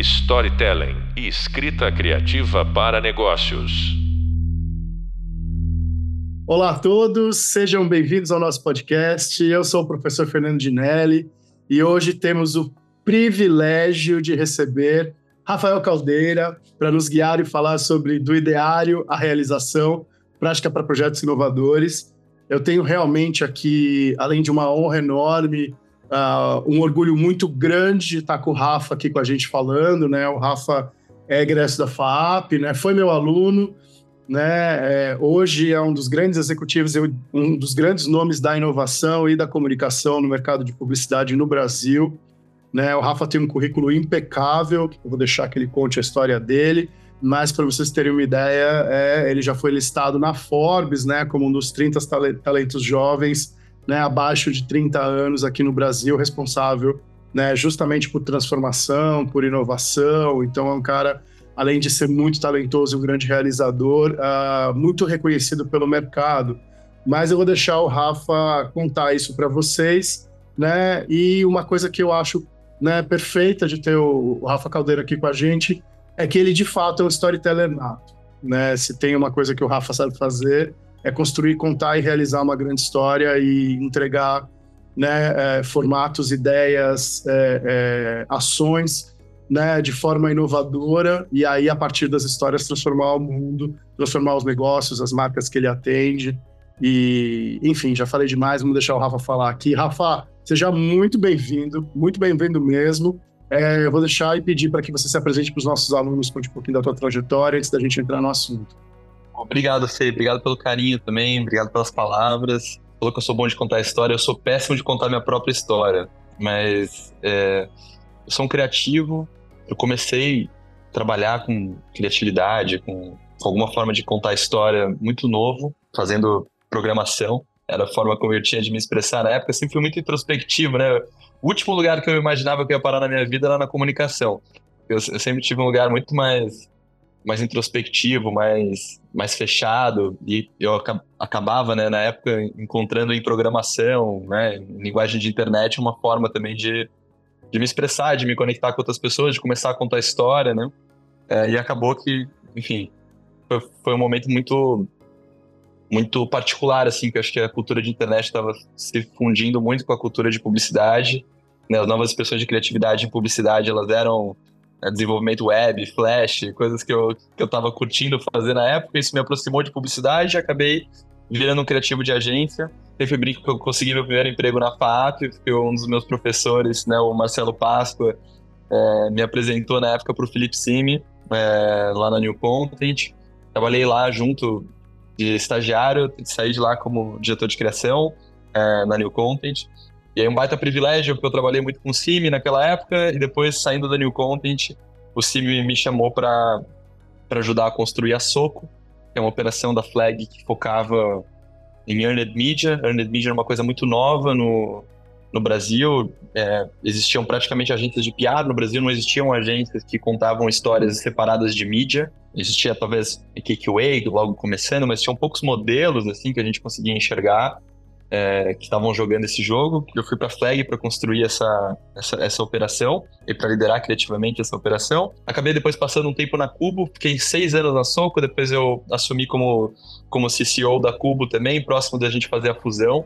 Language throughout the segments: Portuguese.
storytelling e escrita criativa para negócios. Olá a todos, sejam bem-vindos ao nosso podcast. Eu sou o professor Fernando Dinelli e hoje temos o privilégio de receber Rafael Caldeira para nos guiar e falar sobre do ideário à realização, prática para projetos inovadores. Eu tenho realmente aqui, além de uma honra enorme, uh, um orgulho muito grande de estar com o Rafa aqui com a gente falando, né? O Rafa é egresso da FAP, né? Foi meu aluno, né? É, hoje é um dos grandes executivos, um dos grandes nomes da inovação e da comunicação no mercado de publicidade no Brasil. Né? O Rafa tem um currículo impecável, eu vou deixar que ele conte a história dele mas para vocês terem uma ideia, é, ele já foi listado na Forbes, né, como um dos 30 talentos jovens, né, abaixo de 30 anos aqui no Brasil, responsável, né, justamente por transformação, por inovação. Então é um cara, além de ser muito talentoso, um grande realizador, uh, muito reconhecido pelo mercado. Mas eu vou deixar o Rafa contar isso para vocês, né? E uma coisa que eu acho né, perfeita de ter o Rafa Caldeira aqui com a gente é que ele de fato é um storyteller nato. Né? Se tem uma coisa que o Rafa sabe fazer, é construir, contar e realizar uma grande história e entregar né, é, formatos, ideias, é, é, ações né, de forma inovadora e aí, a partir das histórias, transformar o mundo, transformar os negócios, as marcas que ele atende. E, enfim, já falei demais, vamos deixar o Rafa falar aqui. Rafa, seja muito bem-vindo, muito bem-vindo mesmo. É, eu vou deixar e pedir para que você se apresente para os nossos alunos, conte um pouquinho da tua trajetória antes da gente entrar no assunto. Obrigado, Fê. Obrigado pelo carinho também, obrigado pelas palavras. Falou que eu sou bom de contar história, eu sou péssimo de contar minha própria história. Mas é, eu sou um criativo, eu comecei a trabalhar com criatividade, com, com alguma forma de contar história muito novo, fazendo programação. Era a forma como eu tinha de me expressar na época. Eu sempre fui muito introspectivo, né? O último lugar que eu imaginava que eu ia parar na minha vida era na comunicação. Eu, eu sempre tive um lugar muito mais mais introspectivo, mais, mais fechado, e eu acabava, né, na época, encontrando em programação, né, em linguagem de internet, uma forma também de, de me expressar, de me conectar com outras pessoas, de começar a contar história, né, é, e acabou que, enfim, foi, foi um momento muito muito particular, assim, que eu acho que a cultura de internet estava se fundindo muito com a cultura de publicidade. Né? As novas expressões de criatividade em publicidade, elas eram desenvolvimento web, flash, coisas que eu, que eu tava curtindo fazer na época. Isso me aproximou de publicidade e acabei virando um criativo de agência. Sempre brinco que eu consegui meu primeiro emprego na FAP, porque um dos meus professores, né, o Marcelo Páscoa, é, me apresentou na época para o Felipe Simi, é, lá na New Content. Trabalhei lá junto de estagiário, saí de lá como diretor de criação é, na New Content. E aí um baita privilégio, porque eu trabalhei muito com o Cime naquela época, e depois, saindo da New Content, o Cime me chamou para ajudar a construir a Soco, que é uma operação da Flag que focava em Earned Media. Earned Media era uma coisa muito nova no, no Brasil. É, existiam praticamente agências de piada no Brasil, não existiam agências que contavam histórias separadas de mídia. Existia talvez Cakeway logo começando, mas tinham poucos modelos assim que a gente conseguia enxergar é, que estavam jogando esse jogo. Eu fui para Flag para construir essa, essa, essa operação e para liderar criativamente essa operação. Acabei depois passando um tempo na Cubo, fiquei seis anos na Soco, depois eu assumi como, como CCO da Cubo também, próximo da gente fazer a fusão.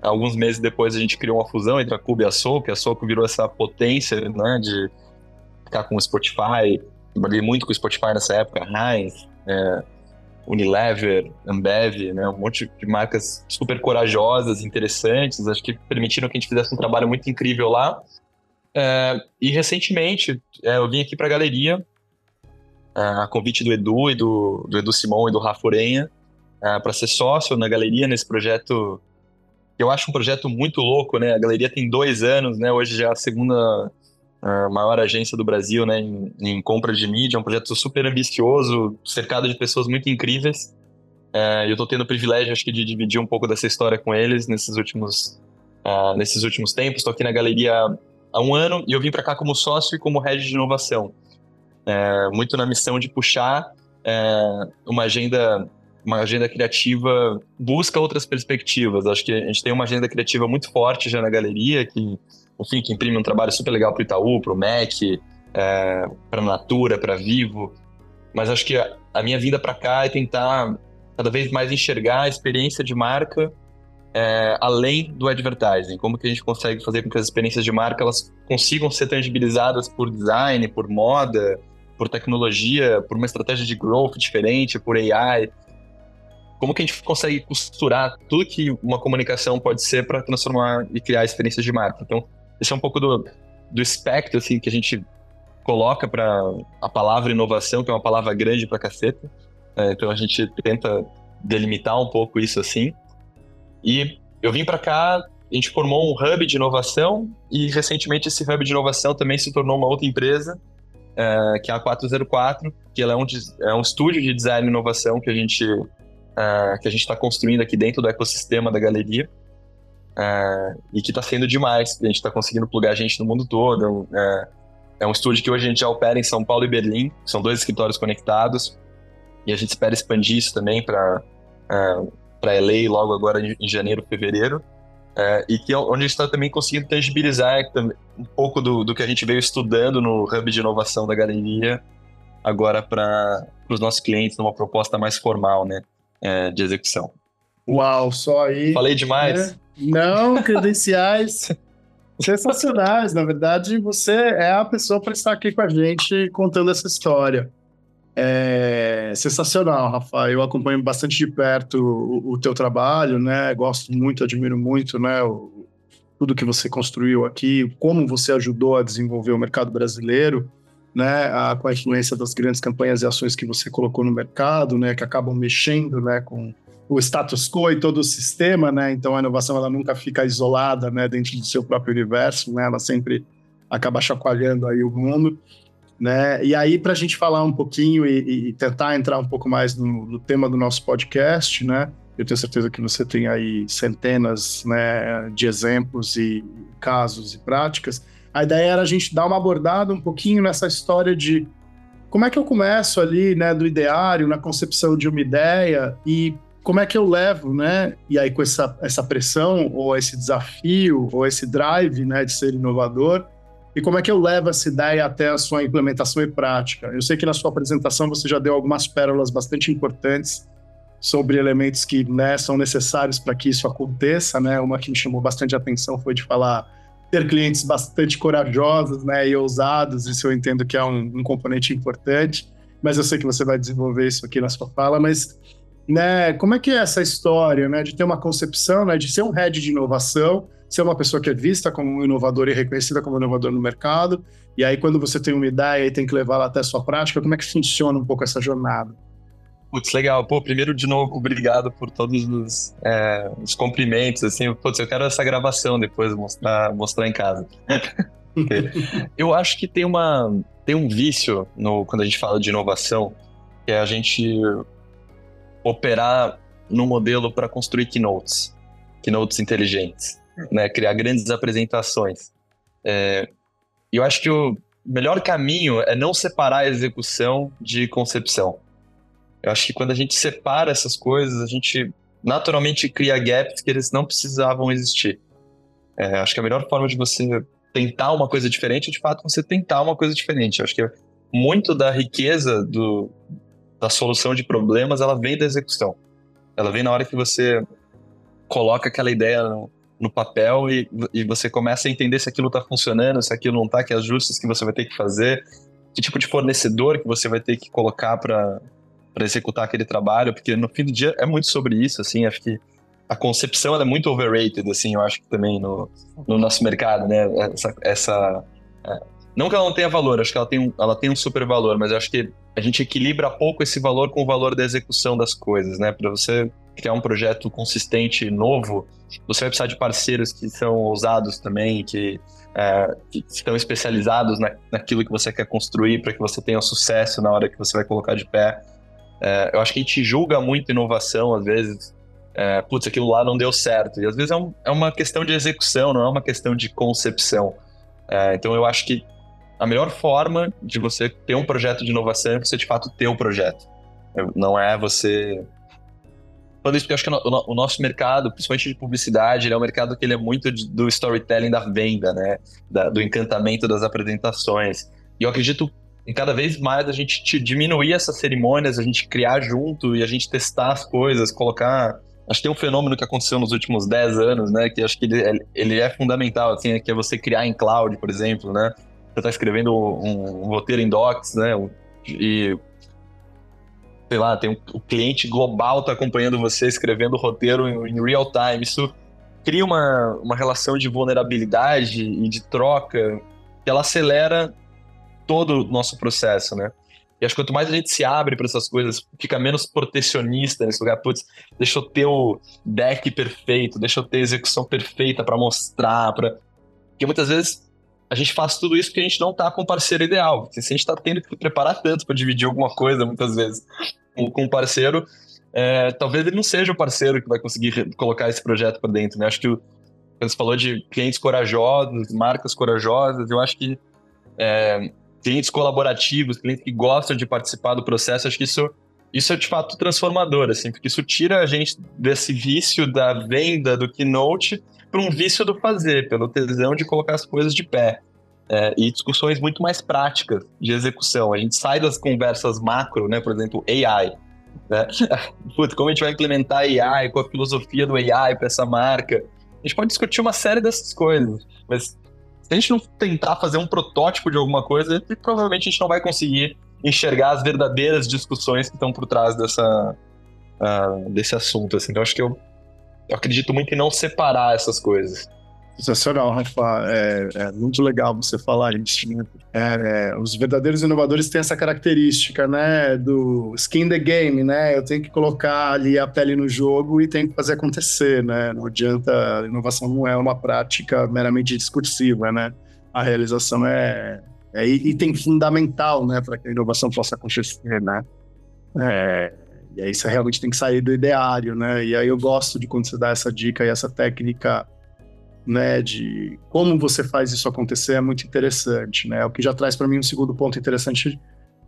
Alguns meses depois a gente criou uma fusão entre a Cubo e a Soco, a Soco virou essa potência né, de ficar com o Spotify, trabalhei muito com o Spotify nessa época, Heinz, é, Unilever, Ambev, né, um monte de marcas super corajosas, interessantes, acho que permitiram que a gente fizesse um trabalho muito incrível lá. É, e recentemente é, eu vim aqui para a galeria, é, a convite do Edu e do, do Edu Simon e do Rafa Orenha, é, para ser sócio na galeria nesse projeto. Eu acho um projeto muito louco, né? A galeria tem dois anos, né? Hoje já é a segunda a maior agência do Brasil né, em, em, compra de mídia, é um projeto super ambicioso, cercado de pessoas muito incríveis. É, eu estou tendo o privilégio, acho que, de dividir um pouco dessa história com eles nesses últimos, uh, nesses últimos tempos. Estou aqui na galeria há um ano e eu vim para cá como sócio e como head de inovação. É, muito na missão de puxar é, uma agenda uma agenda criativa busca outras perspectivas. Acho que a gente tem uma agenda criativa muito forte já na galeria, que enfim, que imprime um trabalho super legal para o Itaú, para o MEC, é, para Natura, para Vivo, mas acho que a, a minha vinda para cá é tentar cada vez mais enxergar a experiência de marca é, além do advertising. Como que a gente consegue fazer com que as experiências de marca elas consigam ser tangibilizadas por design, por moda, por tecnologia, por uma estratégia de growth diferente, por AI. Como que a gente consegue costurar tudo que uma comunicação pode ser para transformar e criar experiências de marca? Então, esse é um pouco do, do espectro assim, que a gente coloca para a palavra inovação, que é uma palavra grande para caceta. É, então, a gente tenta delimitar um pouco isso assim. E eu vim para cá, a gente formou um hub de inovação e recentemente esse hub de inovação também se tornou uma outra empresa, é, que é a 404, que ela é um, é um estúdio de design e inovação que a gente é, que a gente está construindo aqui dentro do ecossistema da galeria é, e que está sendo demais. A gente está conseguindo plugar gente no mundo todo. É, é um estúdio que hoje a gente já opera em São Paulo e Berlim, são dois escritórios conectados e a gente espera expandir isso também para para LA logo agora em janeiro, fevereiro. É, e que é onde a gente está também conseguindo tangibilizar um pouco do, do que a gente veio estudando no Hub de Inovação da Galeria, agora para os nossos clientes, numa proposta mais formal né, é, de execução. Uau, só aí. Falei demais? Né? Não, credenciais sensacionais. Na verdade, você é a pessoa para estar aqui com a gente contando essa história. É sensacional, Rafa. Eu acompanho bastante de perto o, o teu trabalho, né? Gosto muito, admiro muito, né? O, tudo que você construiu aqui, como você ajudou a desenvolver o mercado brasileiro, né? A, com a influência das grandes campanhas e ações que você colocou no mercado, né? Que acabam mexendo, né? Com o status quo e todo o sistema, né? Então a inovação ela nunca fica isolada, né? Dentro do seu próprio universo, né? Ela sempre acaba chacoalhando aí o mundo. Né? E aí, para a gente falar um pouquinho e, e, tentar entrar um pouco mais no, no, tema do nosso podcast, né? Eu tenho certeza que você tem aí centenas né, de exemplos e casos e práticas. A ideia era a gente dar uma abordada um pouquinho nessa história de como é que eu começo ali, né, do ideário, na concepção de uma ideia e como é que eu levo, né? E aí com essa, essa pressão ou esse desafio ou esse drive, né, de ser inovador, e como é que eu levo essa ideia até a sua implementação e prática? Eu sei que na sua apresentação você já deu algumas pérolas bastante importantes sobre elementos que né, são necessários para que isso aconteça, né? Uma que me chamou bastante atenção foi de falar ter clientes bastante corajosos, né, e ousados. Isso eu entendo que é um, um componente importante. Mas eu sei que você vai desenvolver isso aqui na sua fala. Mas, né, como é que é essa história, né, de ter uma concepção, né, de ser um head de inovação ser uma pessoa que é vista como um inovador e reconhecida como um inovador no mercado. E aí, quando você tem uma ideia e tem que levá-la até a sua prática, como é que funciona um pouco essa jornada? Putz, legal. Pô, primeiro, de novo, obrigado por todos os, é, os cumprimentos, assim. Putz, eu quero essa gravação depois mostrar, mostrar em casa. eu acho que tem uma tem um vício no, quando a gente fala de inovação, que é a gente operar no modelo para construir keynotes, keynotes inteligentes né, criar grandes apresentações. É, eu acho que o melhor caminho é não separar a execução de concepção. Eu acho que quando a gente separa essas coisas, a gente naturalmente cria gaps que eles não precisavam existir. É, acho que a melhor forma de você tentar uma coisa diferente é, de fato, você tentar uma coisa diferente. Eu acho que muito da riqueza do, da solução de problemas, ela vem da execução. Ela vem na hora que você coloca aquela ideia no papel e, e você começa a entender se aquilo está funcionando, se aquilo não está, que ajustes que você vai ter que fazer, que tipo de fornecedor que você vai ter que colocar para executar aquele trabalho, porque no fim do dia é muito sobre isso, assim, acho que a concepção é muito overrated, assim, eu acho que também no, no nosso mercado, né, essa, essa é, não que ela não tenha valor, acho que ela tem, um, ela tem um super valor, mas eu acho que a gente equilibra pouco esse valor com o valor da execução das coisas, né, para você criar um projeto consistente, novo, você vai precisar de parceiros que são ousados também, que, é, que estão especializados na, naquilo que você quer construir para que você tenha sucesso na hora que você vai colocar de pé. É, eu acho que a gente julga muito inovação, às vezes, é, putz, aquilo lá não deu certo. E às vezes é, um, é, uma questão de execução, não é uma questão de concepção. É, então eu acho que a melhor forma de você ter um projeto de inovação é você de fato ter o um projeto. Não é você falando isso porque eu acho que o, nosso mercado, principalmente de publicidade, ele é um mercado que ele é muito do storytelling da venda, né? Da, do encantamento das apresentações. E eu acredito em cada vez mais a gente diminuir essas cerimônias, a gente criar junto e a gente testar as coisas, colocar. Acho que tem um fenômeno que aconteceu nos últimos 10 anos, né? Que acho que ele, é, ele é fundamental, assim, que é você criar em cloud, por exemplo, né? Você está escrevendo um, um, roteiro em Docs, né? E sei lá, tem um, o cliente global está acompanhando você escrevendo o roteiro em, em, real time. Isso cria uma, uma relação de vulnerabilidade e de troca que ela acelera todo o nosso processo, né? E acho que quanto mais a gente se abre para essas coisas, fica menos protecionista nesse lugar. Putz, deixa eu ter o deck perfeito, deixa eu ter a execução perfeita para mostrar, para porque muitas vezes a gente faz tudo isso porque a gente não tá com o parceiro ideal. Se a gente tá tendo que preparar tanto para dividir alguma coisa, muitas vezes, com um parceiro, é, talvez ele não seja o parceiro que vai conseguir colocar esse projeto para dentro, né? Acho que o, você falou de clientes corajosos, marcas corajosas, eu acho que é, clientes colaborativos, clientes que gostam de participar do processo, acho que isso, isso é de fato transformador, assim, porque isso tira a gente desse vício da venda, do keynote, para um vício do fazer, pelo tesão de colocar as coisas de pé. É, e discussões muito mais práticas de execução. A gente sai das conversas macro, né? Por exemplo, AI. Né? Putz, como a gente vai implementar AI, qual a filosofia do AI para essa marca? A gente pode discutir uma série dessas coisas, mas se a gente não tentar fazer um protótipo de alguma coisa, provavelmente a gente não vai conseguir enxergar as verdadeiras discussões que estão por trás dessa, uh, desse assunto. Assim. Então, acho que eu, eu acredito muito em não separar essas coisas. Sensacional, Rafa. É, é, muito legal você falar isso. É, é, os verdadeiros inovadores têm essa característica, né, do skin the game, né? Eu tenho que colocar ali a pele no jogo e tenho que fazer acontecer, né? Não adianta, a inovação não é uma prática meramente discursiva, né? A realização é, é item fundamental, né, para que a inovação possa acontecer, né? É, e aí você realmente tem que sair do ideário, né? E aí eu gosto de quando você dá essa dica e essa técnica né, de como você faz isso acontecer é muito interessante, né? O que já traz para mim um segundo ponto interessante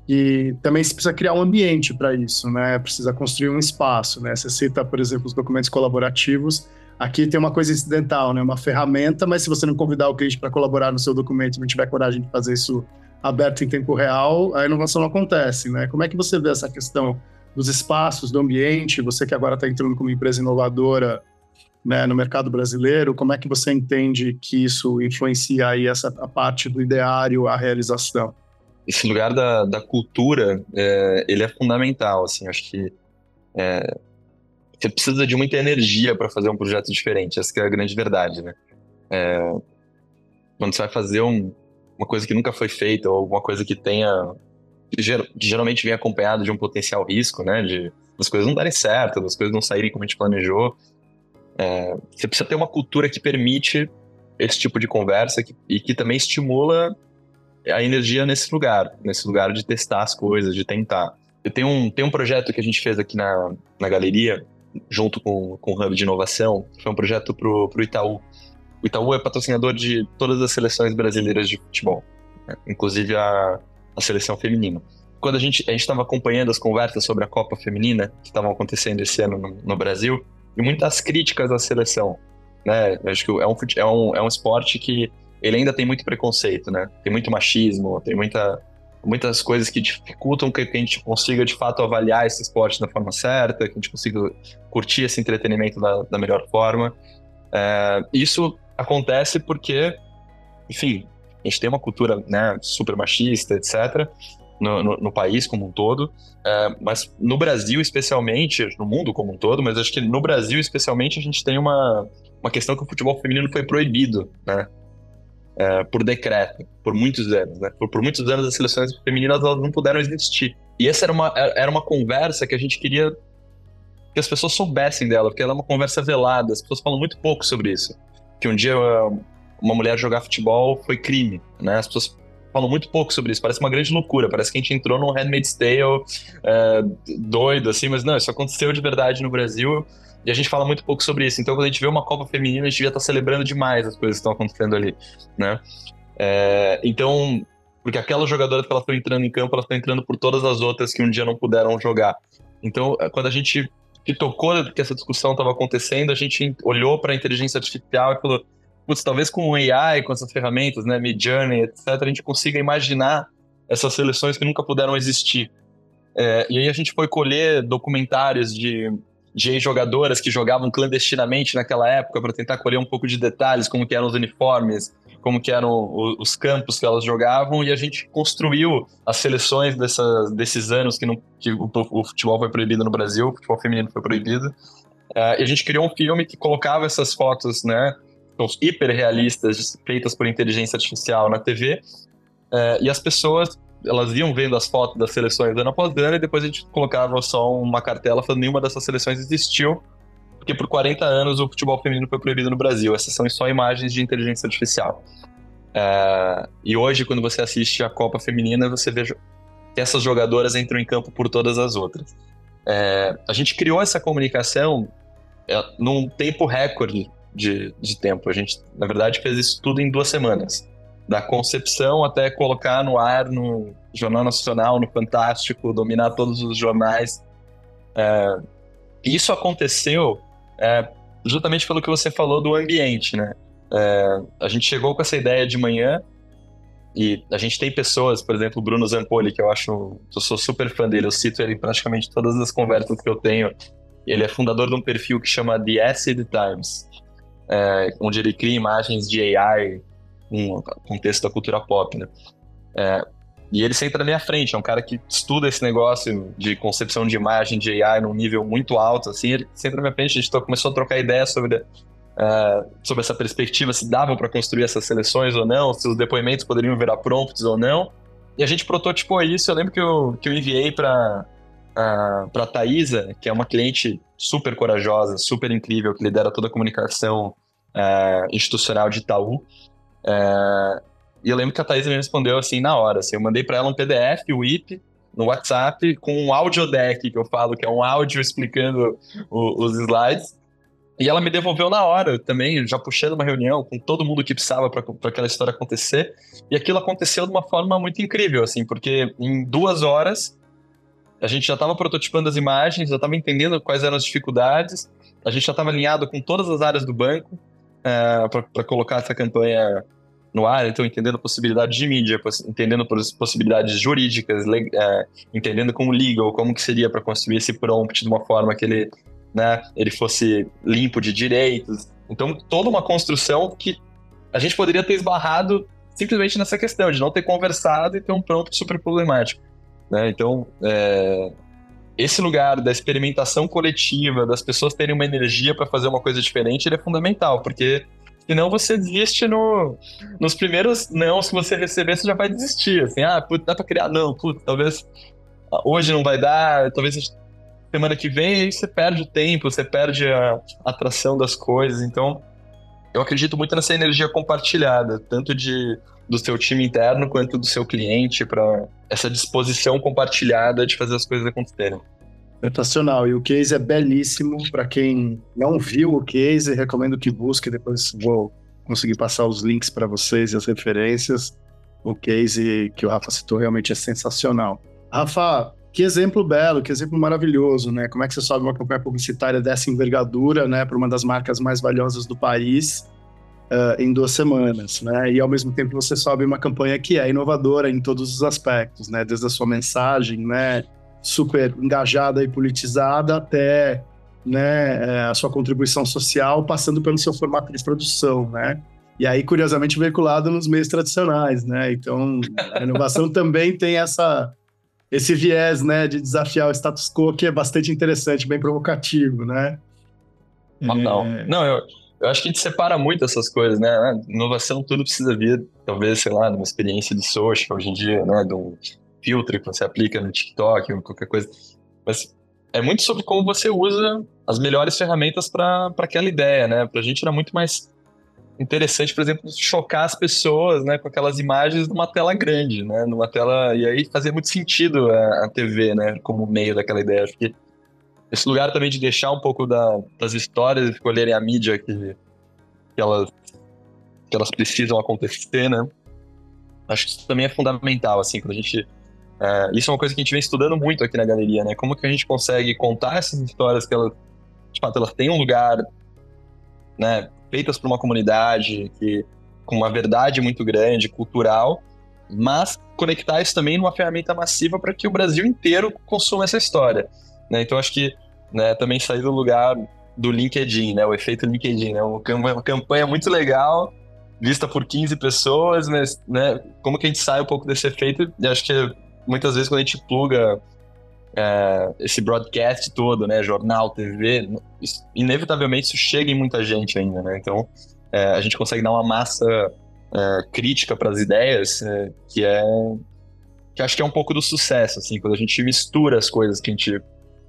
e também se precisa criar um ambiente para isso, né? Precisa construir um espaço, né? Você cita, por exemplo, os documentos colaborativos. Aqui tem uma coisa incidental, né? Uma ferramenta, mas se você não convidar o cliente para colaborar no seu documento, não tiver coragem de fazer isso aberto em tempo real, a inovação não acontece, né? Como é que você vê essa questão dos espaços, do ambiente? Você que agora está entrando como empresa inovadora, né, no mercado brasileiro, como é que você entende que isso influencia aí essa a parte do ideário, a realização? Esse lugar da, da cultura, é, ele é fundamental, assim, acho que é, você precisa de muita energia para fazer um projeto diferente, essa é a grande verdade, né? É, quando você vai fazer um, uma coisa que nunca foi feita, ou alguma coisa que tenha, que geralmente vem acompanhado de um potencial risco, né, de as coisas não darem certo, as coisas não saírem como a gente planejou, é, você precisa ter uma cultura que permite esse tipo de conversa que, e que também estimula a energia nesse lugar, nesse lugar de testar as coisas, de tentar. Eu tenho um, tenho um projeto que a gente fez aqui na, na galeria, junto com, com o Hub de Inovação, foi um projeto para o Itaú. O Itaú é patrocinador de todas as seleções brasileiras de futebol, né? inclusive a, a seleção feminina. Quando a gente a estava acompanhando as conversas sobre a Copa Feminina, que estavam acontecendo esse ano no, no Brasil, e muitas críticas à seleção. Né? Eu acho que é um, é, um, é um esporte que ele ainda tem muito preconceito, né? Tem muito machismo, tem muita, muitas coisas que dificultam que a gente consiga de fato avaliar esse esporte da forma certa, que a gente consiga curtir esse entretenimento da, da melhor forma. É, isso acontece porque, enfim, a gente tem uma cultura né, super machista, etc no, no, no país como um todo, é, mas no Brasil especialmente, no mundo como um todo, mas acho que no Brasil especialmente a gente tem uma, uma questão que o futebol feminino foi proibido, né? É, por decreto, por muitos anos, né? Por, por muitos anos as seleções femininas elas não puderam existir. E essa era uma, era uma conversa que a gente queria que as pessoas soubessem dela, porque ela é uma conversa velada, as pessoas falam muito pouco sobre isso. Que um dia uma mulher jogar futebol foi crime, né? As pessoas falam muito pouco sobre isso. Parece uma grande loucura. Parece que a gente entrou num Handmaid's Tale é, doido, assim, mas não, isso aconteceu de verdade no Brasil e a gente fala muito pouco sobre isso. Então, quando a gente vê uma Copa Feminina, a gente devia estar celebrando demais as coisas que estão acontecendo ali, né? É, então, porque aquela jogadora que ela foi entrando em campo, ela foi entrando por todas as outras que um dia não puderam jogar. Então, é, quando a gente se tocou que essa discussão estava acontecendo, a gente olhou para a inteligência artificial e falou: putz, talvez com o AI, com essas ferramentas, né, Midjourney, etc., a gente consiga imaginar essas seleções que nunca puderam existir. É, e aí a gente foi colher documentários de, de jogadoras que jogavam clandestinamente naquela época para tentar colher um pouco de detalhes, como que eram os uniformes, como que eram os campos que elas jogavam, e a gente construiu as seleções dessas, desses anos que, não, que o, o, futebol foi proibido no Brasil, o futebol feminino foi proibido. Uh, e a gente criou um filme que colocava essas fotos, né, hiper realistas, feitas por inteligência artificial na TV, uh, é, e as pessoas elas iam vendo as fotos das seleções ano após ano e depois a gente colocava só uma cartela falando nenhuma dessas seleções existiu, porque por 40 anos o futebol feminino foi proibido no Brasil. Essas são só imagens de inteligência artificial. É, e hoje, quando você assiste a Copa Feminina, você vê que essas jogadoras entram em campo por todas as outras. É, a gente criou essa comunicação é, num tempo recorde de, de tempo. A gente, na verdade, fez isso tudo em duas semanas da concepção até colocar no ar no Jornal Nacional, no Fantástico, dominar todos os jornais. É, isso aconteceu é, justamente pelo que você falou do ambiente, né? É, a gente chegou com essa ideia de manhã e a gente tem pessoas, por exemplo, o Bruno Zampoli, que eu acho, eu sou super fã dele, eu cito ele em praticamente todas as conversas que eu tenho. Ele é fundador de um perfil que chama The Acid Times, é, onde ele cria imagens de AI um contexto da cultura pop, né? É, e ele sempre na minha frente, é um cara que estuda esse negócio de concepção de imagem de AI num nível muito alto, assim, ele sempre na minha frente, a gente começou a trocar ideias sobre, uh, sobre essa perspectiva, se dava para construir essas seleções ou não, se os depoimentos poderiam virar prompts ou não, e a gente prototipou isso, eu lembro que eu, que eu enviei para uh, para Thaisa, que é uma cliente super corajosa, super incrível, que lidera toda a comunicação uh, institucional de Itaú, é, e eu lembro que a Thaís me respondeu assim na hora. Assim, eu mandei para ela um PDF, o IP, no WhatsApp, com um audio deck, que eu falo, que é um áudio explicando o, os slides. E ela me devolveu na hora também, já puxando uma reunião com todo mundo que precisava para aquela história acontecer. E aquilo aconteceu de uma forma muito incrível, assim, porque em duas horas a gente já estava prototipando as imagens, já estava entendendo quais eram as dificuldades, a gente já estava alinhado com todas as áreas do banco, é, para colocar essa campanha no ar, então entendendo possibilidades de mídia, entendendo possibilidades jurídicas, é, entendendo como legal, como que seria para construir esse prompt de uma forma que ele, né, ele fosse limpo de direitos. Então, toda uma construção que a gente poderia ter esbarrado simplesmente nessa questão de não ter conversado e ter um prompt super problemático. Né? Então, é, esse lugar da experimentação coletiva, das pessoas terem uma energia para fazer uma coisa diferente, ele é fundamental, porque senão você desiste no, nos primeiros não que você receber, você já vai desistir. Assim, ah, putz, dá para criar? Não, putz, talvez hoje não vai dar, talvez semana que vem, aí você perde o tempo, você perde a atração das coisas. Então, eu acredito muito nessa energia compartilhada, tanto de do seu time interno quanto do seu cliente para essa disposição compartilhada de fazer as coisas acontecerem. Sensacional. E o case é belíssimo. Para quem não viu o case, recomendo que busque. Depois vou conseguir passar os links para vocês e as referências. O case que o Rafa citou realmente é sensacional. Rafa, que exemplo belo, que exemplo maravilhoso, né? Como é que você sobe uma campanha publicitária dessa envergadura, né, para uma das marcas mais valiosas do país uh, em duas semanas, né? E ao mesmo tempo você sobe uma campanha que é inovadora em todos os aspectos, né? Desde a sua mensagem, né? Super engajada e politizada até né, eh, a sua contribuição social, passando pelo seu formato de produção, né? E aí, curiosamente, veiculado nos meios tradicionais, né? Então, a inovação também tem essa, esse viés, né, de desafiar o status quo que é bastante interessante, bem provocativo, né? Não, é... não, eu, eu acho que a gente separa muito essas coisas, né? Ah, inovação, tudo precisa vir, talvez, sei lá, de uma experiência de social hoje em dia, né? De um filtro que você aplica no TikTok ou qualquer coisa. Mas é muito sobre como você usa as melhores ferramentas para aquela ideia, né? Pra gente era muito mais interessante, por exemplo, chocar as pessoas, né, com aquelas imagens numa tela grande, né, numa tela e aí fazia muito sentido a, a TV, né, como meio daquela ideia. Acho que esse lugar também de deixar um pouco da, das histórias escolherem a mídia que, que, elas, que elas precisam acontecer, né? Acho que isso também é fundamental, assim, quando a gente... É, isso é uma coisa que a gente vem estudando muito aqui na galeria, né? Como que a gente consegue contar essas histórias que elas, de fato, elas têm um lugar, né? Feitas por uma comunidade, que com uma verdade muito grande, cultural, mas conectar isso também numa ferramenta massiva para que o Brasil inteiro consuma essa história. Né? Então, acho que né, também sair do lugar do LinkedIn, né, o efeito LinkedIn, né, uma campanha muito legal, vista por 15 pessoas, mas né, como que a gente sai um pouco desse efeito? E acho que muitas vezes quando a gente pluga é, esse broadcast todo, né, jornal, TV, inevitavelmente isso chega em muita gente ainda, né? Então é, a gente consegue dar uma massa é, crítica para as ideias é, que é que acho que é um pouco do sucesso, assim, quando a gente mistura as coisas que a gente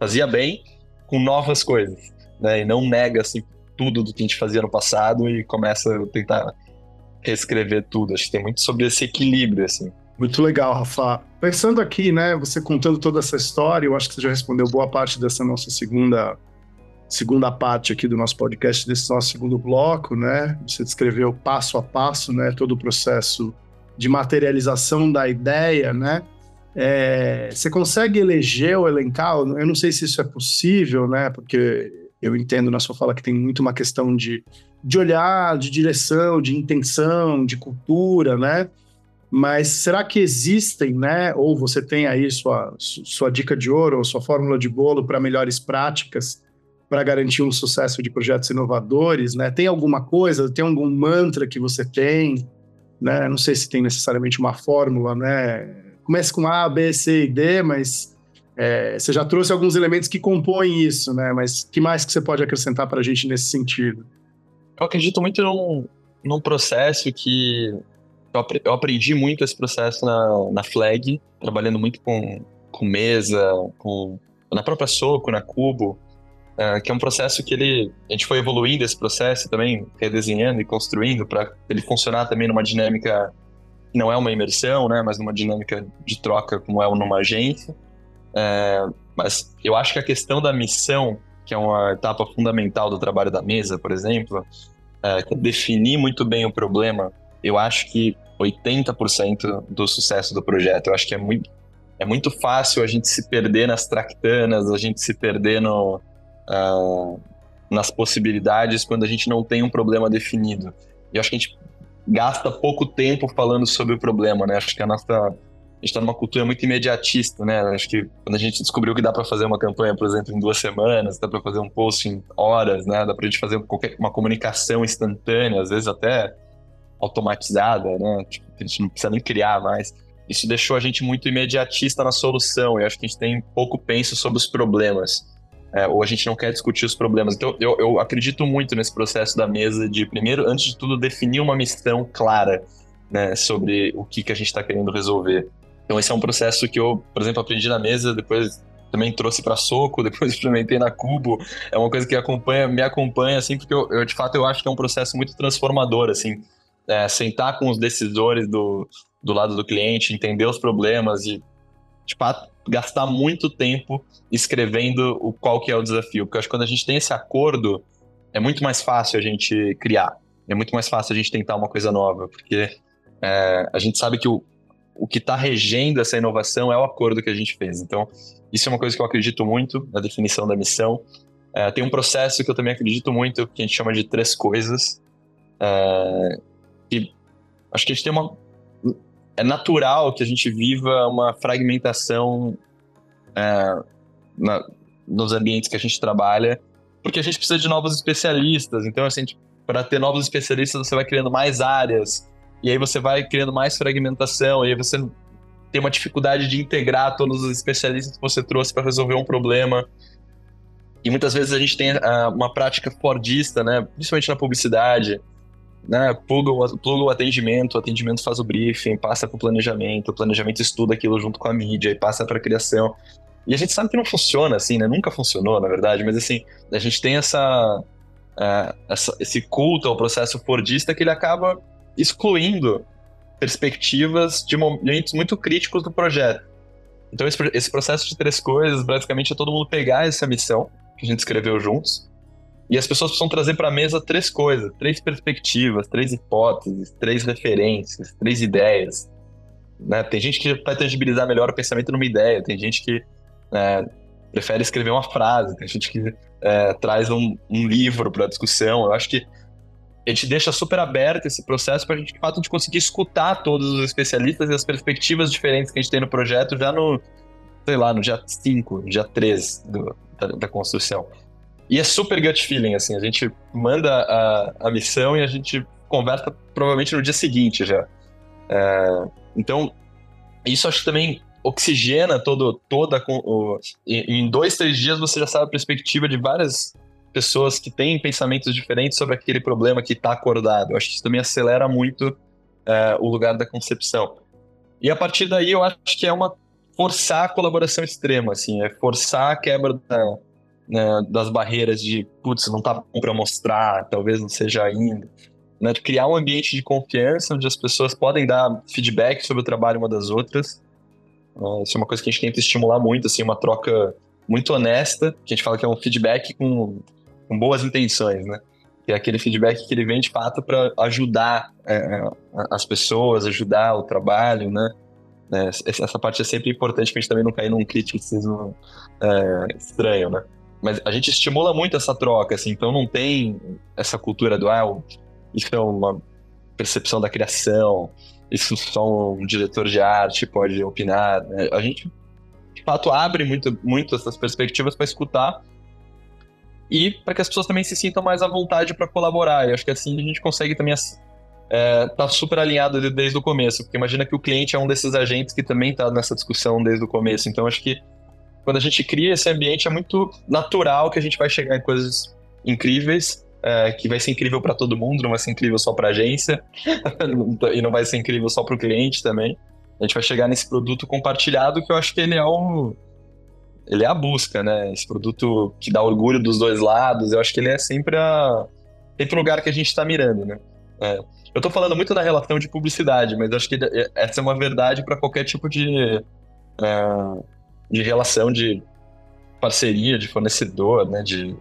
fazia bem com novas coisas, né? E não nega assim tudo do que a gente fazia no passado e começa a tentar reescrever tudo. Acho que tem muito sobre esse equilíbrio, assim. Muito legal, Rafa. Pensando aqui, né, você contando toda essa história, eu acho que você já respondeu boa parte dessa nossa segunda segunda parte aqui do nosso podcast, desse nosso segundo bloco, né? Você descreveu passo a passo, né, todo o processo de materialização da ideia, né? É, você consegue eleger ou elencar? Eu não sei se isso é possível, né? Porque eu entendo na sua fala que tem muito uma questão de, de olhar, de direção, de intenção, de cultura, né? Mas será que existem, né? Ou você tem aí sua, sua dica de ouro ou sua fórmula de bolo para melhores práticas para garantir um sucesso de projetos inovadores, né? Tem alguma coisa, tem algum mantra que você tem, né? Não sei se tem necessariamente uma fórmula, né? Começa com A, B, C e D, mas é, você já trouxe alguns elementos que compõem isso, né? Mas que mais que você pode acrescentar para a gente nesse sentido? Eu acredito muito num, num processo que eu aprendi muito esse processo na, na Flag, trabalhando muito com, com mesa, com, na própria Soco, na Cubo, é, que é um processo que ele, a gente foi evoluindo esse processo também, redesenhando e construindo para ele funcionar também numa dinâmica não é uma imersão, né, mas numa dinâmica de troca como é numa agência. É, mas eu acho que a questão da missão, que é uma etapa fundamental do trabalho da mesa, por exemplo, é, é definir muito bem o problema eu acho que 80% do sucesso do projeto. Eu acho que é muito, é muito fácil a gente se perder nas tractanas, a gente se perder no, uh, nas possibilidades quando a gente não tem um problema definido. E eu acho que a gente gasta pouco tempo falando sobre o problema, né? Acho que a nossa a gente está numa cultura muito imediatista, né? Acho que quando a gente descobriu que dá para fazer uma campanha, por exemplo, em duas semanas, dá para fazer um post em horas, né? Dá para a gente fazer qualquer, uma comunicação instantânea, às vezes até automatizada, né? Tipo, a gente não precisa nem criar mais. Isso deixou a gente muito imediatista na solução e acho que a gente tem pouco penso sobre os problemas. É, ou a gente não quer discutir os problemas. Então, eu, eu acredito muito nesse processo da mesa de, primeiro, antes de tudo, definir uma missão clara né, sobre o que, que a gente está querendo resolver. Então, esse é um processo que eu, por exemplo, aprendi na mesa, depois também trouxe para Soco, depois implementei na Cubo. É uma coisa que acompanha, me acompanha, assim, porque eu, eu, de fato, eu acho que é um processo muito transformador, assim é, sentar com os decisores do, do lado do cliente, entender os problemas e tipo, gastar muito tempo escrevendo o qual que é o desafio. Porque eu acho que quando a gente tem esse acordo, é muito mais fácil a gente criar. É muito mais fácil a gente tentar uma coisa nova, porque é, a gente sabe que o, o que está regendo essa inovação é o acordo que a gente fez. Então, isso é uma coisa que eu acredito muito na definição da missão. É, tem um processo que eu também acredito muito, que a gente chama de três coisas, é, que acho que a gente tem uma. É natural que a gente viva uma fragmentação é, na, nos ambientes que a gente trabalha, porque a gente precisa de novos especialistas. Então, assim, para ter novos especialistas, você vai criando mais áreas, e aí você vai criando mais fragmentação, e aí você tem uma dificuldade de integrar todos os especialistas que você trouxe para resolver um problema. E muitas vezes a gente tem uh, uma prática fordista, né? principalmente na publicidade, né, pluga o, pluga o atendimento, o atendimento faz o briefing, passa para o planejamento, o planejamento estuda aquilo junto com a mídia e passa para a criação. E a gente sabe que não funciona assim, né? Nunca funcionou, na verdade, mas assim, a gente tem essa, uh, essa esse culto ao processo fordista que ele acaba excluindo perspectivas de momentos muito críticos do projeto. Então, esse, esse processo de três coisas, basicamente, é todo mundo pegar essa missão que a gente escreveu juntos, e as pessoas precisam trazer para a mesa três coisas, três perspectivas, três hipóteses, três referências, três ideias. Né? Tem gente que vai tangibilizar melhor o pensamento numa ideia, tem gente que é, prefere escrever uma frase, tem gente que é, traz um, um livro para discussão. Eu acho que a gente deixa super aberto esse processo para a gente, de fato, de conseguir escutar todos os especialistas e as perspectivas diferentes que a gente tem no projeto já no, sei lá, no dia 5, dia 3 do, da, da, construção. E é super gut feeling, assim, a gente manda a, a missão e a gente conversa provavelmente no dia seguinte já. É, então, isso acho que também oxigena todo, toda. O, em dois, três dias você já sabe a perspectiva de várias pessoas que têm pensamentos diferentes sobre aquele problema que está acordado. Acho que isso também acelera muito é, o lugar da concepção. E a partir daí eu acho que é uma forçar a colaboração extrema, assim, é forçar a quebra da, né, das barreiras de, putz, não tá bom para mostrar, talvez não seja ainda. Né, de criar um ambiente de confiança onde as pessoas podem dar feedback sobre o trabalho uma das outras. Uh, isso é uma coisa que a gente tenta estimular muito, assim, uma troca muito honesta, que a gente fala que é um feedback com com boas intenções, né? Que é aquele feedback que ele vem de fato para ajudar é, é as pessoas, ajudar o trabalho, né? É, essa parte é sempre importante para a gente também não cair num criticismo é, estranho, né? Mas a gente estimula muito essa troca, assim, então não tem essa cultura do, ah, isso é uma percepção da criação, isso só um diretor de arte pode opinar. Né? A gente, de fato, abre muito, muito essas perspectivas para escutar e para que as pessoas também se sintam mais à vontade para colaborar. E acho que assim a gente consegue também é, tá super alinhado desde o começo, porque imagina que o cliente é um desses agentes que também está nessa discussão desde o começo. Então acho que quando a gente cria esse ambiente é muito natural que a gente vai chegar em coisas incríveis, é, que vai ser incrível para todo mundo, não vai ser incrível só para a agência e não vai ser incrível só para o cliente também. A gente vai chegar nesse produto compartilhado que eu acho que ele é o ele é a busca, né? Esse produto que dá orgulho dos dois lados, eu acho que ele é sempre a sempre o lugar que a gente está mirando, né? É. Eu estou falando muito da relação de publicidade, mas eu acho que essa é uma verdade para qualquer tipo de, é, de relação de parceria, de fornecedor, né? De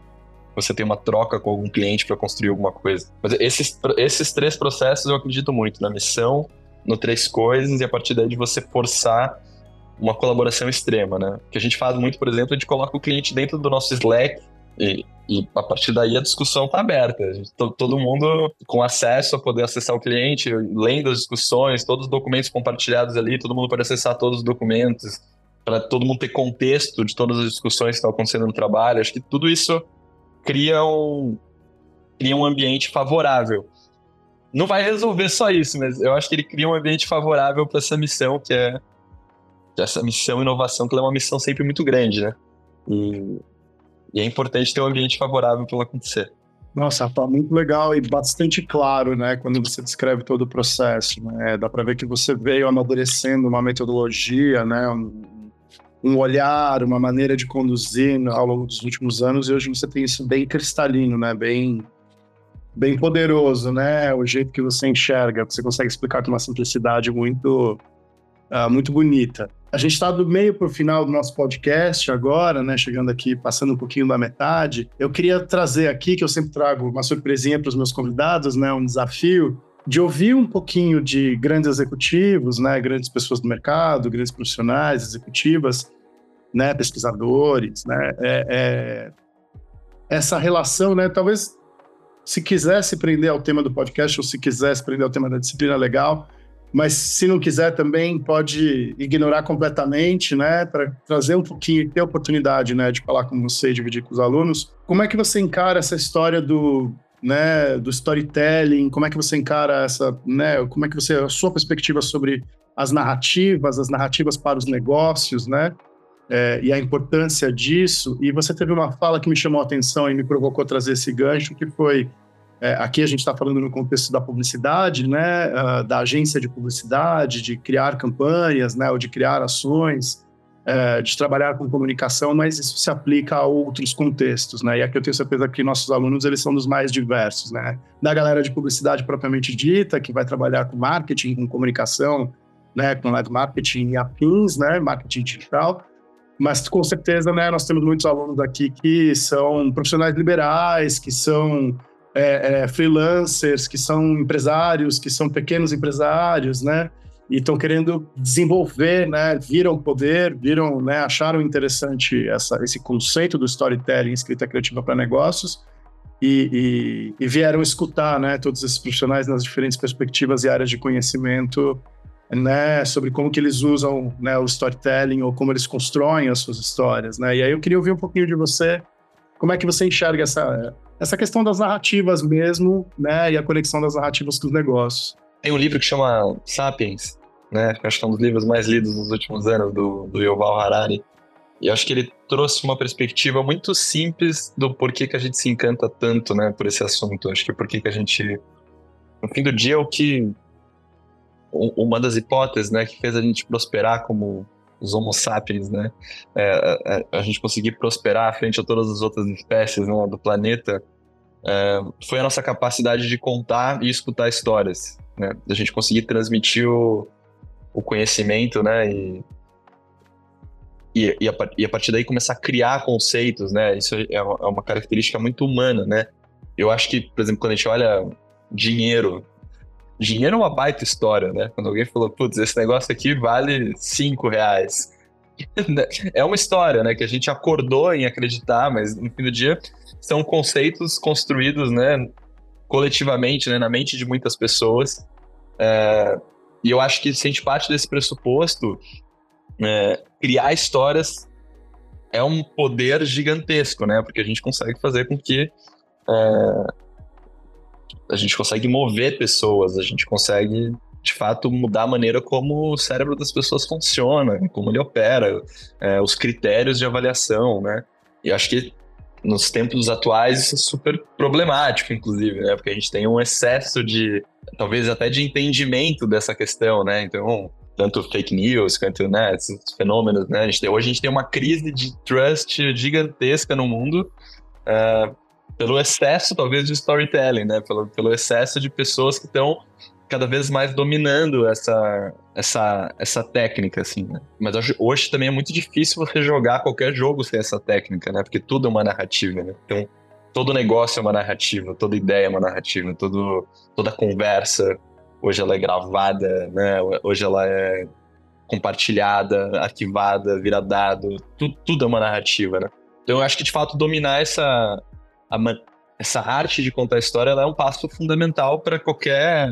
você ter uma troca com algum cliente para construir alguma coisa. Mas esses, esses três processos eu acredito muito na missão, no três coisas e a partir daí de você forçar uma colaboração extrema, né? O que a gente faz muito, por exemplo, a gente coloca o cliente dentro do nosso Slack e, e a partir daí a discussão está aberta. Gente, todo mundo com acesso a poder acessar o cliente, lendo as discussões, todos os documentos compartilhados ali, todo mundo pode acessar todos os documentos, para todo mundo ter contexto de todas as discussões que estão acontecendo no trabalho. Acho que tudo isso cria um, cria um ambiente favorável. Não vai resolver só isso, mas eu acho que ele cria um ambiente favorável para essa missão que é essa missão inovação, que é uma missão sempre muito grande, né? E, e é importante ter um ambiente favorável para ela acontecer. Nossa, tá muito legal e bastante claro, né, quando você descreve todo o processo, né? Dá para ver que você veio amadurecendo uma metodologia, né, um, um, olhar, uma maneira de conduzir ao longo dos últimos anos e hoje você tem isso bem cristalino, né, bem bem poderoso, né, o jeito que você enxerga, você consegue explicar com uma simplicidade muito uh, muito bonita. A gente está do meio para o final do nosso podcast agora, né? Chegando aqui, passando um pouquinho da metade. Eu queria trazer aqui, que eu sempre trago uma surpresinha para os meus convidados, né? Um desafio de ouvir um pouquinho de grandes executivos, né? Grandes pessoas do mercado, grandes profissionais, executivas, né? Pesquisadores, né? É, é... Essa relação, né? Talvez se quisesse prender ao tema do podcast ou se quisesse prender ao tema da disciplina legal, mas se não quiser também pode ignorar completamente, né, para trazer um pouquinho, ter a oportunidade, né, de falar com você e dividir com os alunos. Como é que você encara essa história do, né, do storytelling? Como é que você encara essa, né, como é que você a sua perspectiva sobre as narrativas, as narrativas para os negócios, né? É, e a importância disso. E você teve uma fala que me chamou a atenção e me provocou trazer esse gancho, que foi é, aqui a gente está falando no contexto da publicidade, né, uh, da agência de publicidade, de criar campanhas, né, ou de criar ações, é, de trabalhar com comunicação, mas isso se aplica a outros contextos, né? E aqui eu tenho certeza que nossos alunos eles são dos mais diversos, né? Da galera de publicidade propriamente dita, que vai trabalhar com marketing, com comunicação, né, com live marketing e afins, né, marketing digital, mas com certeza, né, nós temos muitos alunos aqui que são profissionais liberais, que são é, é, freelancers, que são empresários, que são pequenos empresários, né? E estão querendo desenvolver, né? Viram poder, viram, né? Acharam interessante essa, esse conceito do storytelling, escrita criativa para negócios. e, e, e, vieram escutar né, todos esses profissionais nas diferentes perspectivas e áreas de conhecimento né, sobre como que eles usam né, o storytelling ou como eles constroem as suas histórias. Né? E aí eu queria ouvir um pouquinho de você, como é que você enxerga essa, essa questão das narrativas mesmo né, e a conexão das narrativas com os negócios. Tem um livro que chama Sapiens, né, acho que é um dos livros mais lidos nos últimos anos, do, do Yuval Harari, e acho que ele trouxe uma perspectiva muito simples do porquê que a gente se encanta tanto, né, por esse assunto. Acho que porquê que a gente, no fim do dia, é o que uma das hipóteses, né, que fez a gente prosperar como os Homo sapiens, né, é, é, a gente conseguir prosperar frente a todas as outras espécies né, do planeta, é, foi a nossa capacidade de contar e escutar histórias, né, a gente conseguir transmitir o, o conhecimento, né, e e, e, a, e, a, partir daí começar a criar conceitos, né? Isso é uma, é uma, característica muito humana, né? Eu acho que, por exemplo, quando a gente olha dinheiro, dinheiro é uma baita história, né? Quando alguém falou, putz, esse negócio aqui vale cinco reais. é uma história, né? Que a gente acordou em acreditar, mas no fim do dia são conceitos construídos, né? Coletivamente, né? Na mente de muitas pessoas. É, e eu acho que se a gente parte desse pressuposto, é, criar histórias é um poder gigantesco, né? Porque a gente consegue fazer com que é, a gente consegue mover pessoas, a gente consegue de fato mudar a maneira como o cérebro das pessoas funciona, como ele opera, é, os critérios de avaliação, né? E acho que nos tempos atuais isso é super problemático, inclusive, né? Porque a gente tem um excesso de, talvez até de entendimento dessa questão, né? Então, tanto fake news quanto né, esses fenômenos, né? A gente tem, hoje a gente tem uma crise de trust gigantesca no mundo uh, pelo excesso, talvez, de storytelling, né? Pelo, pelo excesso de pessoas que estão cada vez mais dominando essa, essa, essa técnica, assim, né? Mas hoje, hoje, também é muito difícil você jogar qualquer jogo sem essa técnica, né? Porque tudo é uma narrativa, né? Então, todo negócio é uma narrativa, toda ideia é uma narrativa, todo, toda conversa, hoje ela é gravada, né? Hoje ela é compartilhada, arquivada, vira dado, tudo, tudo é uma narrativa, né? Então eu acho que de fato dominar essa a, essa arte de contar história é um passo fundamental para qualquer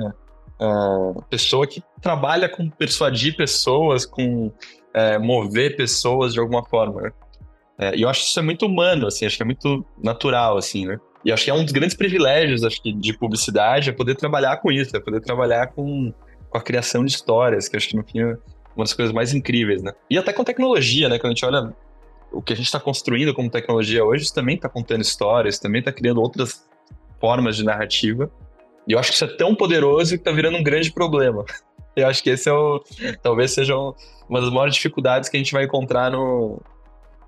pessoa que trabalha com persuadir pessoas, com uh, mover pessoas de alguma forma. Né? Uh, e eu acho que isso é muito humano, assim, acho que é muito natural, assim, né? E acho que é um dos grandes privilégios acho que, de publicidade é poder trabalhar com isso, é poder trabalhar com, com a criação de histórias, que acho que no fim é uma das coisas mais incríveis, né? E até com tecnologia, né? Quando a gente olha o que a gente está construindo como tecnologia hoje, isso também está contando histórias, também está criando outras formas de narrativa. E eu acho que isso é tão poderoso que está virando um grande problema. Eu acho que esse é o, talvez seja uma das maiores dificuldades que a gente vai encontrar no,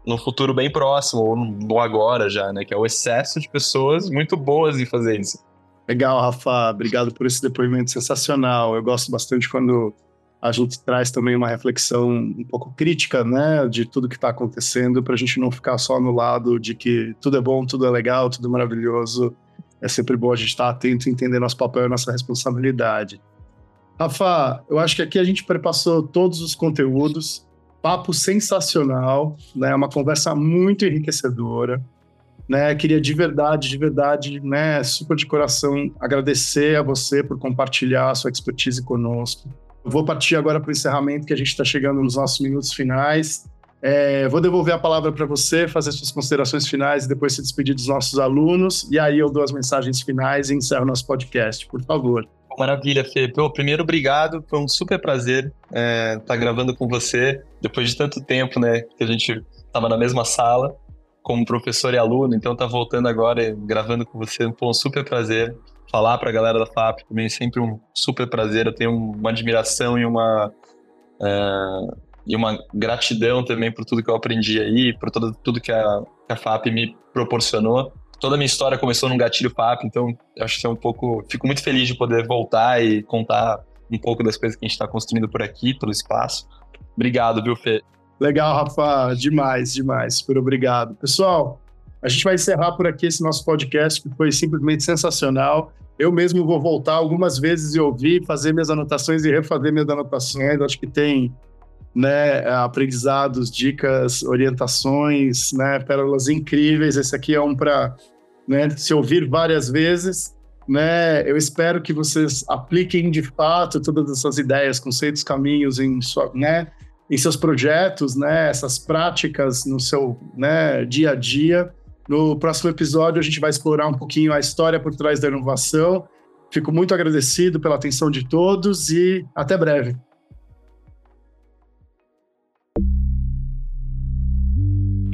no futuro bem próximo, ou no agora já, né? Que é o excesso de pessoas muito boas em fazer isso. Legal, Rafa. Obrigado por esse depoimento sensacional. Eu gosto bastante quando a gente traz também uma reflexão um pouco crítica, né, de tudo que está acontecendo, para a gente não ficar só no lado de que tudo é bom, tudo é legal, tudo é maravilhoso. É sempre bom a gente estar tá atento e entender nosso papel e nossa responsabilidade. Rafa, eu acho que aqui a gente prepassou todos os conteúdos papo sensacional, né? Uma conversa muito enriquecedora, né? Queria de verdade, de verdade, né? Super de coração agradecer a você por compartilhar a sua expertise conosco. Eu vou partir agora para o encerramento, que a gente está chegando nos nossos minutos finais. É, vou devolver a palavra para você, fazer suas considerações finais e depois se despedir dos nossos alunos. E aí eu dou as mensagens finais e encerro nosso podcast, por favor. Maravilha, Fê. Pô, primeiro, obrigado. Foi um super prazer estar é, tá gravando com você. Depois de tanto tempo, né, que a gente estava na mesma sala, como professor e aluno. Então, tá voltando agora gravando com você. Foi um super prazer. Falar para a galera da FAP também é sempre um super prazer. Eu tenho uma admiração e uma, é, e uma gratidão também por tudo que eu aprendi aí, por tudo, tudo que a, que a FAP me proporcionou toda a minha história começou num gatilho papo, então acho que é um pouco. Fico muito feliz de poder voltar e contar um pouco das coisas que a gente está construindo por aqui, pelo espaço. Obrigado, viu, Fê? Legal, Rafa. Demais, demais. Super obrigado. Pessoal, a gente vai encerrar por aqui esse nosso podcast, que foi simplesmente sensacional. Eu mesmo vou voltar algumas vezes e ouvir, fazer minhas anotações e refazer minhas anotações. Acho que tem né, aprendizados, dicas, orientações, né, pérolas incríveis. Esse aqui é um para né, se ouvir várias vezes. Né, eu espero que vocês apliquem de fato todas essas ideias, conceitos, caminhos em, sua, né, em seus projetos, né, essas práticas no seu né, dia a dia. No próximo episódio, a gente vai explorar um pouquinho a história por trás da inovação. Fico muito agradecido pela atenção de todos e até breve.